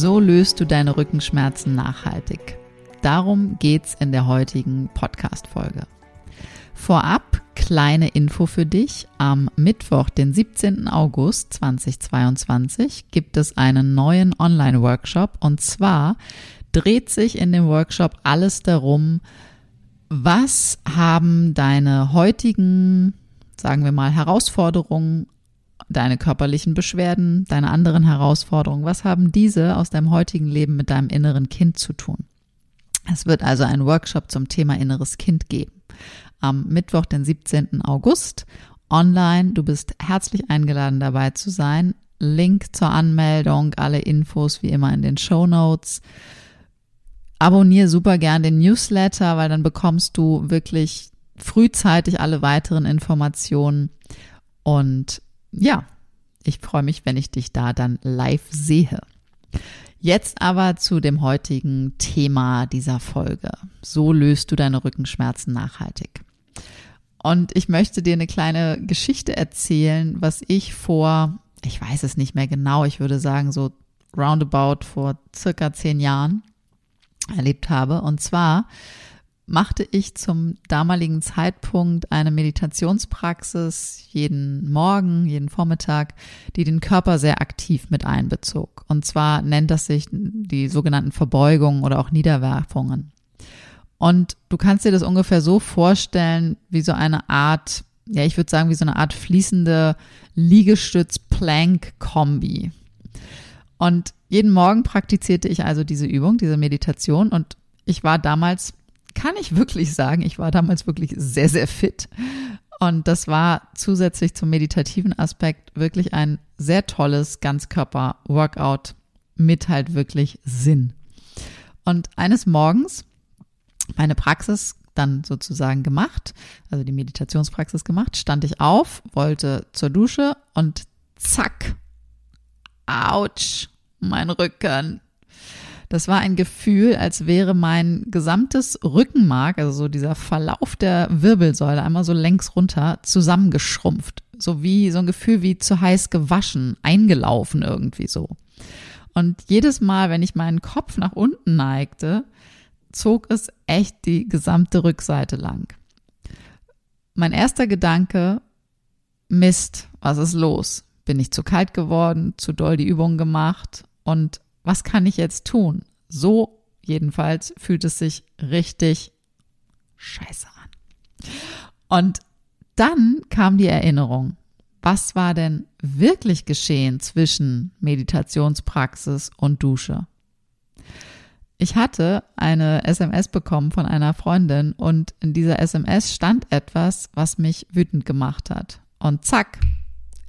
So löst du deine Rückenschmerzen nachhaltig. Darum geht's in der heutigen Podcast-Folge. Vorab kleine Info für dich. Am Mittwoch, den 17. August 2022, gibt es einen neuen Online-Workshop und zwar dreht sich in dem Workshop alles darum, was haben deine heutigen, sagen wir mal, Herausforderungen deine körperlichen Beschwerden, deine anderen Herausforderungen, was haben diese aus deinem heutigen Leben mit deinem inneren Kind zu tun? Es wird also einen Workshop zum Thema inneres Kind geben. Am Mittwoch, den 17. August, online. Du bist herzlich eingeladen, dabei zu sein. Link zur Anmeldung, alle Infos wie immer in den Show Notes. Abonniere super gern den Newsletter, weil dann bekommst du wirklich frühzeitig alle weiteren Informationen. Und ja, ich freue mich, wenn ich dich da dann live sehe. Jetzt aber zu dem heutigen Thema dieser Folge. So löst du deine Rückenschmerzen nachhaltig. Und ich möchte dir eine kleine Geschichte erzählen, was ich vor, ich weiß es nicht mehr genau, ich würde sagen so roundabout vor circa zehn Jahren erlebt habe. Und zwar machte ich zum damaligen Zeitpunkt eine Meditationspraxis jeden Morgen, jeden Vormittag, die den Körper sehr aktiv mit einbezog. Und zwar nennt das sich die sogenannten Verbeugungen oder auch Niederwerfungen. Und du kannst dir das ungefähr so vorstellen, wie so eine Art, ja, ich würde sagen, wie so eine Art fließende Liegestütz-Plank-Kombi. Und jeden Morgen praktizierte ich also diese Übung, diese Meditation und ich war damals kann ich wirklich sagen, ich war damals wirklich sehr, sehr fit. Und das war zusätzlich zum meditativen Aspekt wirklich ein sehr tolles Ganzkörper-Workout mit halt wirklich Sinn. Und eines Morgens meine Praxis dann sozusagen gemacht, also die Meditationspraxis gemacht, stand ich auf, wollte zur Dusche und zack, ouch, mein Rücken, das war ein Gefühl, als wäre mein gesamtes Rückenmark, also so dieser Verlauf der Wirbelsäule, einmal so längs runter zusammengeschrumpft. So wie so ein Gefühl wie zu heiß gewaschen, eingelaufen irgendwie so. Und jedes Mal, wenn ich meinen Kopf nach unten neigte, zog es echt die gesamte Rückseite lang. Mein erster Gedanke, Mist, was ist los? Bin ich zu kalt geworden, zu doll die Übung gemacht und was kann ich jetzt tun? So jedenfalls fühlt es sich richtig scheiße an. Und dann kam die Erinnerung, was war denn wirklich geschehen zwischen Meditationspraxis und Dusche? Ich hatte eine SMS bekommen von einer Freundin und in dieser SMS stand etwas, was mich wütend gemacht hat. Und zack,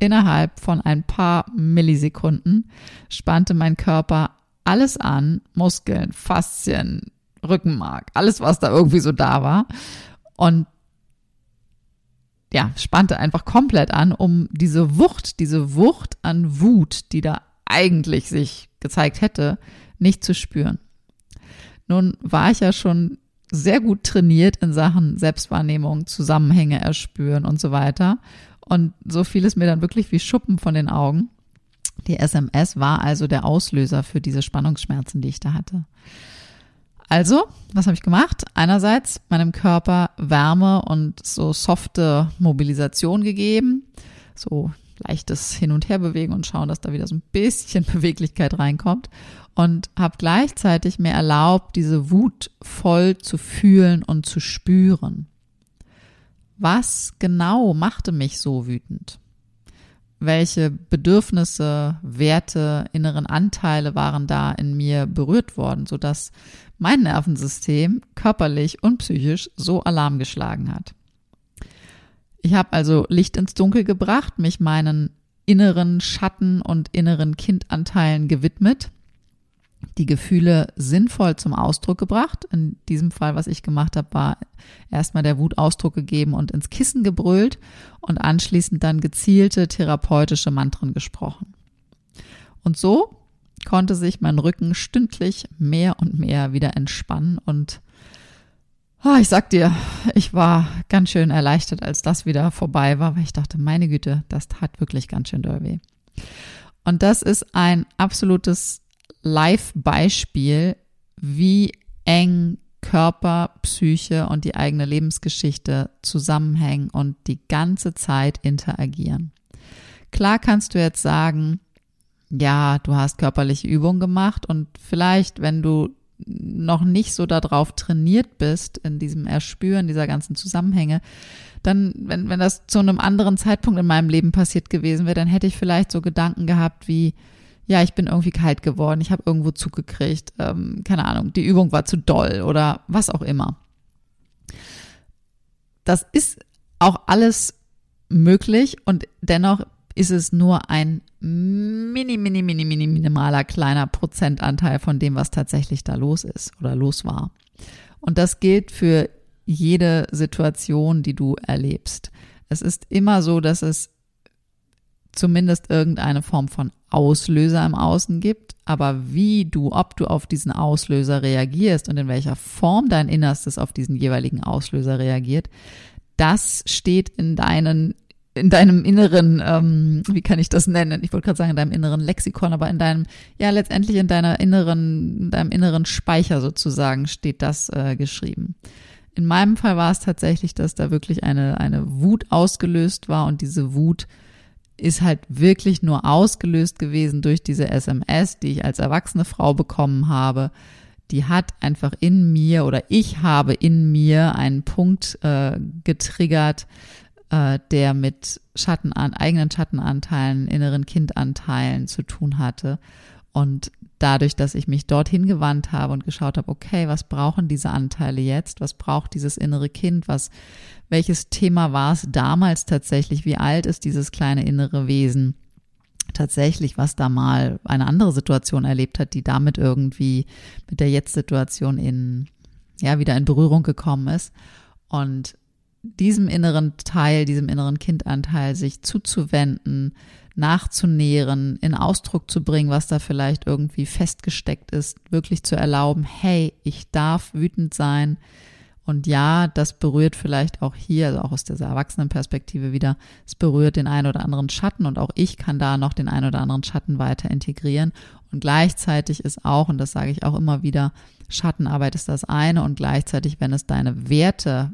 Innerhalb von ein paar Millisekunden spannte mein Körper alles an, Muskeln, Faszien, Rückenmark, alles, was da irgendwie so da war. Und ja, spannte einfach komplett an, um diese Wucht, diese Wucht an Wut, die da eigentlich sich gezeigt hätte, nicht zu spüren. Nun war ich ja schon sehr gut trainiert in Sachen Selbstwahrnehmung, Zusammenhänge erspüren und so weiter. Und so fiel es mir dann wirklich wie Schuppen von den Augen. Die SMS war also der Auslöser für diese Spannungsschmerzen, die ich da hatte. Also, was habe ich gemacht? Einerseits meinem Körper Wärme und so softe Mobilisation gegeben, so leichtes Hin- und Herbewegen und schauen, dass da wieder so ein bisschen Beweglichkeit reinkommt. und habe gleichzeitig mir erlaubt, diese Wut voll zu fühlen und zu spüren. Was genau machte mich so wütend? Welche Bedürfnisse, Werte, inneren Anteile waren da in mir berührt worden, sodass mein Nervensystem körperlich und psychisch so Alarm geschlagen hat? Ich habe also Licht ins Dunkel gebracht, mich meinen inneren Schatten und inneren Kindanteilen gewidmet, die Gefühle sinnvoll zum Ausdruck gebracht. In diesem Fall, was ich gemacht habe, war erstmal der Wut Ausdruck gegeben und ins Kissen gebrüllt und anschließend dann gezielte therapeutische Mantren gesprochen. Und so konnte sich mein Rücken stündlich mehr und mehr wieder entspannen und Oh, ich sag dir, ich war ganz schön erleichtert, als das wieder vorbei war, weil ich dachte, meine Güte, das tat wirklich ganz schön doll weh. Und das ist ein absolutes Live-Beispiel, wie eng Körper, Psyche und die eigene Lebensgeschichte zusammenhängen und die ganze Zeit interagieren. Klar kannst du jetzt sagen, ja, du hast körperliche Übungen gemacht und vielleicht, wenn du noch nicht so darauf trainiert bist, in diesem Erspüren dieser ganzen Zusammenhänge, dann, wenn, wenn das zu einem anderen Zeitpunkt in meinem Leben passiert gewesen wäre, dann hätte ich vielleicht so Gedanken gehabt wie, ja, ich bin irgendwie kalt geworden, ich habe irgendwo zugekriegt, ähm, keine Ahnung, die Übung war zu doll oder was auch immer. Das ist auch alles möglich und dennoch ist es nur ein mini, mini, mini, mini, minimaler kleiner Prozentanteil von dem, was tatsächlich da los ist oder los war. Und das gilt für jede Situation, die du erlebst. Es ist immer so, dass es zumindest irgendeine Form von Auslöser im Außen gibt, aber wie du, ob du auf diesen Auslöser reagierst und in welcher Form dein Innerstes auf diesen jeweiligen Auslöser reagiert, das steht in deinen in deinem inneren, ähm, wie kann ich das nennen? Ich wollte gerade sagen in deinem inneren Lexikon, aber in deinem, ja letztendlich in deiner inneren, in deinem inneren Speicher sozusagen steht das äh, geschrieben. In meinem Fall war es tatsächlich, dass da wirklich eine eine Wut ausgelöst war und diese Wut ist halt wirklich nur ausgelöst gewesen durch diese SMS, die ich als erwachsene Frau bekommen habe. Die hat einfach in mir oder ich habe in mir einen Punkt äh, getriggert, äh, der mit Schattenan eigenen Schattenanteilen, inneren Kindanteilen zu tun hatte. Und dadurch, dass ich mich dorthin gewandt habe und geschaut habe, okay, was brauchen diese Anteile jetzt? Was braucht dieses innere Kind? Was, welches Thema war es damals tatsächlich? Wie alt ist dieses kleine innere Wesen? Tatsächlich, was da mal eine andere Situation erlebt hat, die damit irgendwie mit der Jetzt-Situation in, ja, wieder in Berührung gekommen ist. Und diesem inneren Teil, diesem inneren Kindanteil sich zuzuwenden, nachzunähren, in Ausdruck zu bringen, was da vielleicht irgendwie festgesteckt ist, wirklich zu erlauben, hey, ich darf wütend sein. Und ja, das berührt vielleicht auch hier, also auch aus dieser Erwachsenenperspektive wieder, es berührt den einen oder anderen Schatten und auch ich kann da noch den einen oder anderen Schatten weiter integrieren. Und gleichzeitig ist auch, und das sage ich auch immer wieder, Schattenarbeit ist das eine und gleichzeitig, wenn es deine Werte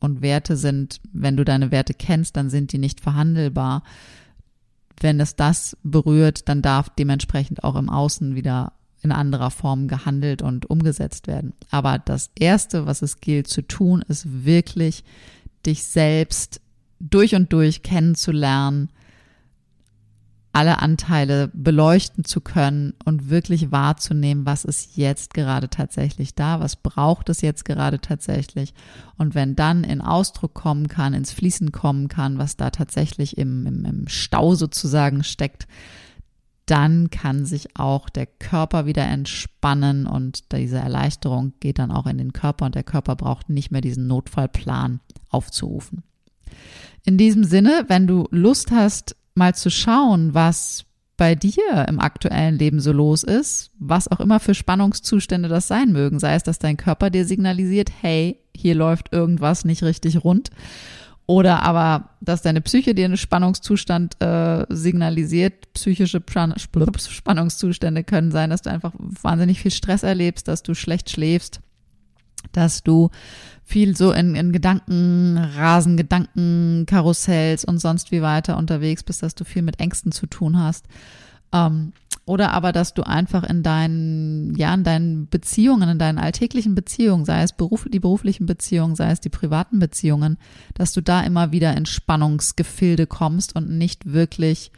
und Werte sind, wenn du deine Werte kennst, dann sind die nicht verhandelbar. Wenn es das berührt, dann darf dementsprechend auch im Außen wieder in anderer Form gehandelt und umgesetzt werden. Aber das Erste, was es gilt zu tun, ist wirklich dich selbst durch und durch kennenzulernen, alle Anteile beleuchten zu können und wirklich wahrzunehmen, was ist jetzt gerade tatsächlich da, was braucht es jetzt gerade tatsächlich. Und wenn dann in Ausdruck kommen kann, ins Fließen kommen kann, was da tatsächlich im, im, im Stau sozusagen steckt, dann kann sich auch der Körper wieder entspannen und diese Erleichterung geht dann auch in den Körper und der Körper braucht nicht mehr diesen Notfallplan aufzurufen. In diesem Sinne, wenn du Lust hast, mal zu schauen, was bei dir im aktuellen Leben so los ist, was auch immer für Spannungszustände das sein mögen, sei es, dass dein Körper dir signalisiert, hey, hier läuft irgendwas nicht richtig rund, oder aber, dass deine Psyche dir einen Spannungszustand äh, signalisiert. Psychische Spannungszustände können sein, dass du einfach wahnsinnig viel Stress erlebst, dass du schlecht schläfst, dass du viel so in, in Gedankenrasen, Gedankenkarussells und sonst wie weiter unterwegs bist, dass du viel mit Ängsten zu tun hast. Ähm, oder aber, dass du einfach in deinen, ja, in deinen Beziehungen, in deinen alltäglichen Beziehungen, sei es Beruf, die beruflichen Beziehungen, sei es die privaten Beziehungen, dass du da immer wieder in Spannungsgefilde kommst und nicht wirklich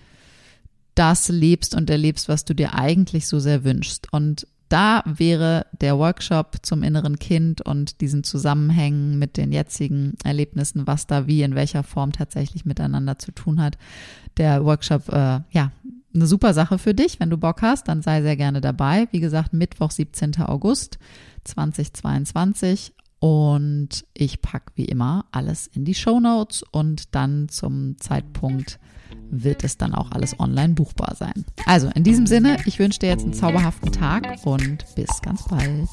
das lebst und erlebst, was du dir eigentlich so sehr wünschst. Und da wäre der Workshop zum inneren Kind und diesen Zusammenhängen mit den jetzigen Erlebnissen, was da wie in welcher Form tatsächlich miteinander zu tun hat, der Workshop, äh, ja, eine super Sache für dich. Wenn du Bock hast, dann sei sehr gerne dabei. Wie gesagt, Mittwoch, 17. August 2022. Und ich packe wie immer alles in die Show Notes und dann zum Zeitpunkt wird es dann auch alles online buchbar sein. Also in diesem Sinne, ich wünsche dir jetzt einen zauberhaften Tag und bis ganz bald.